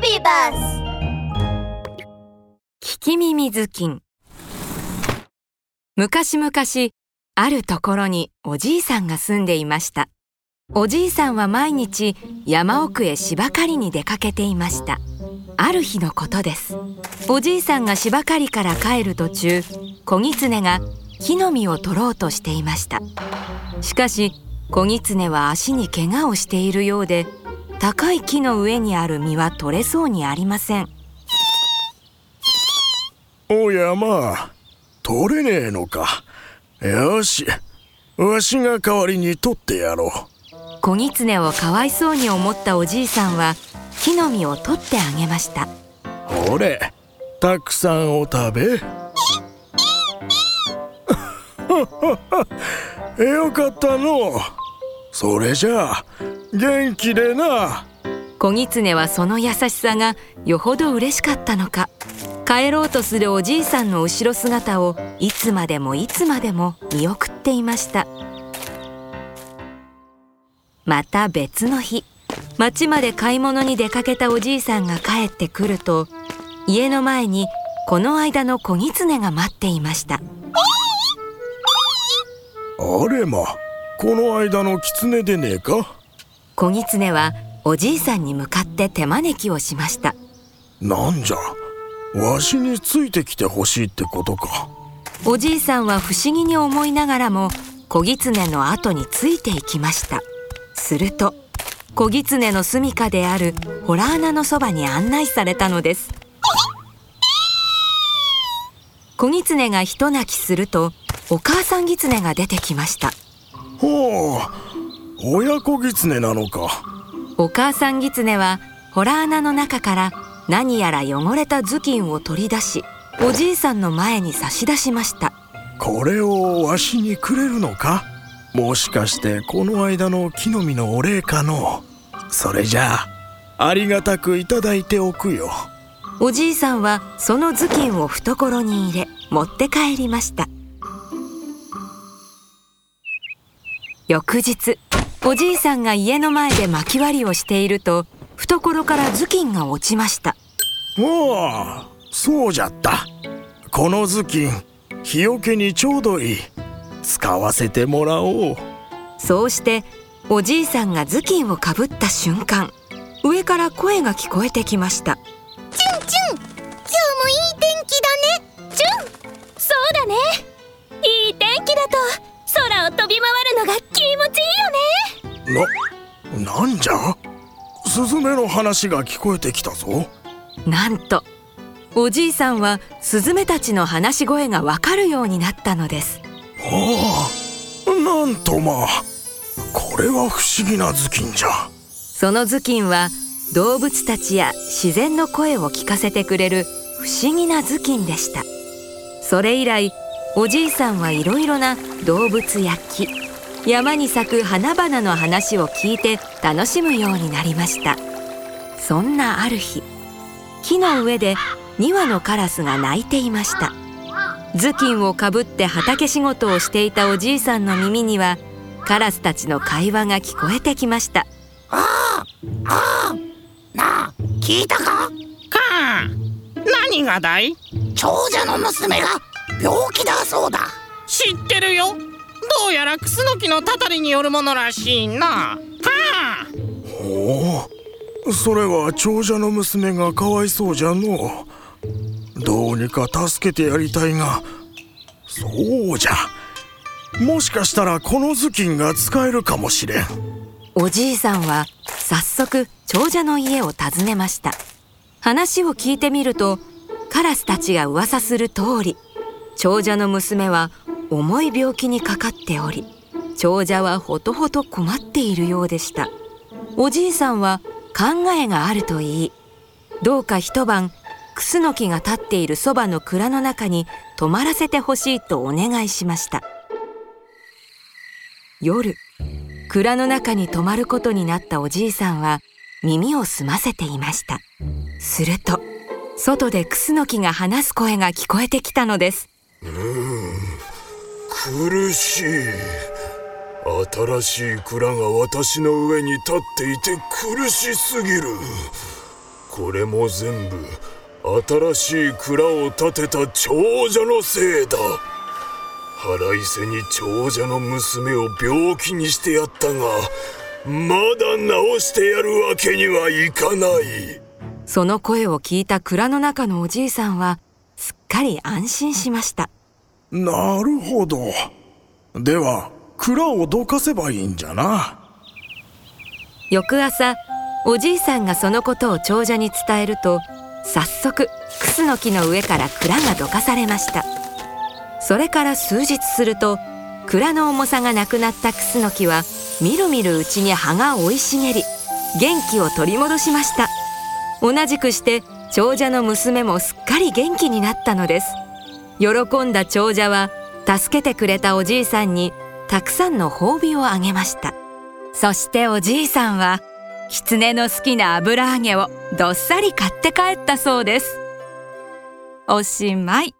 ビバス聞き耳ずきん昔々あるところにおじいさんが住んでいました。おじいさんは毎日山奥へ芝刈りに出かけていました。ある日のことです。おじいさんが芝刈りから帰る途中子狐が木の実を取ろうとしていました。しかし子狐は足に怪我をしているようで高い木の上にある実は取れそうにありません。おやまあ取れねえのか。よしわしが代わりに取ってやろう。子狐をかわいそうに思ったおじいさんは木の実を取ってあげました。ほれたくさんお食べ。よかったのそれじゃあ元気でな。子狐はその優しさがよほど嬉しかったのか。帰ろうとするおじいさんの後ろ姿をいつまでもいつまでも見送っていました。また別の日。町まで買い物に出かけたおじいさんが帰ってくると家の前にこの間の子狐が待っていました。あれまこの間の狐でねえか？子狐はおじいさんに向かって手招きをしました。なんじゃわしについてきてほしいってことか。おじいさんは不思議に思いながらも子狐の後についていきました。すると子狐の住処であるホラー穴のそばに案内されたのです。子狐がひと泣きするとお母さん狐が出てきました。ほう親子狐なのか。お母さん狐はホラー穴の中から何やら汚れた頭巾を取り出しおじいさんの前に差し出しました。これをわしにくれるのか？もしかしてこの間の木の実のお礼かの？それじゃあありがたくいただいておくよ。おじいさんはその頭巾を懐に入れ持って帰りました。翌日おじいさんが家の前で薪割りをしていると懐から頭巾が落ちました。おおそうじゃった。この頭巾日よけにちょうどいい。使わせてもらおう。そうしておじいさんが頭巾をかぶった瞬間上から声が聞こえてきました。チュンチュン今日もいい天気だね。チュン。そうだね。いい天気だと空を飛び回るのが気持ちいいな、なんじゃ？スズメの話が聞こえてきたぞ。なんとおじいさんはスズメたちの話し声がわかるようになったのです。はあなんとまあ。これは不思議な頭巾じゃ。その頭巾は動物たちや自然の声を聞かせてくれる不思議な頭巾でした。それ以来おじいさんはいろいろな動物や木山に咲く花々の話を聞いて楽しむようになりました。そんなある日木の上で2羽のカラスが鳴いていました。頭巾をかぶって畑仕事をしていたおじいさんの耳にはカラスたちの会話が聞こえてきました。ああああなあ聞いたか？かあ何がだい？長者の娘が病気だそうだ。知ってるよどうやらクスノキのたたりによるものらしいな。はあほうそれは長者の娘がかわいそうじゃのどうにか助けてやりたいが。そうじゃ。もしかしたらこの頭巾が使えるかもしれん。おじいさんは早速長者の家を訪ねました。話を聞いてみるとカラスたちが噂する通り長者の娘は重い病気にかかっており長者はほとほと困っているようでした。おじいさんは考えがあると言い。どうか一晩クスノキが立っているそばの蔵の中に泊まらせてほしいとお願いしました。夜蔵の中に泊まることになったおじいさんは耳を澄ませていました。すると外でクスノキが話す声が聞こえてきたのです。苦しい。新しい蔵が私の上に立っていて苦しすぎる。これも全部新しい蔵を建てた長者のせいだ。腹いせに長者の娘を病気にしてやったがまだ治してやるわけにはいかない。その声を聞いた蔵の中のおじいさんはすっかり安心しました。なるほど。では蔵をどかせばいいんじゃな？翌朝おじいさんがそのことを長者に伝えると早速クスの木の上から蔵がどかされました。それから数日すると蔵の重さがなくなったクスの木はみるみるうちに葉が生い茂り元気を取り戻しました。同じくして長者の娘もすっかり元気になったのです。喜んだ長者は助けてくれたおじいさんにたくさんの褒美をあげました。そしておじいさんは狐の好きな油揚げをどっさり買って帰ったそうです。おしまい。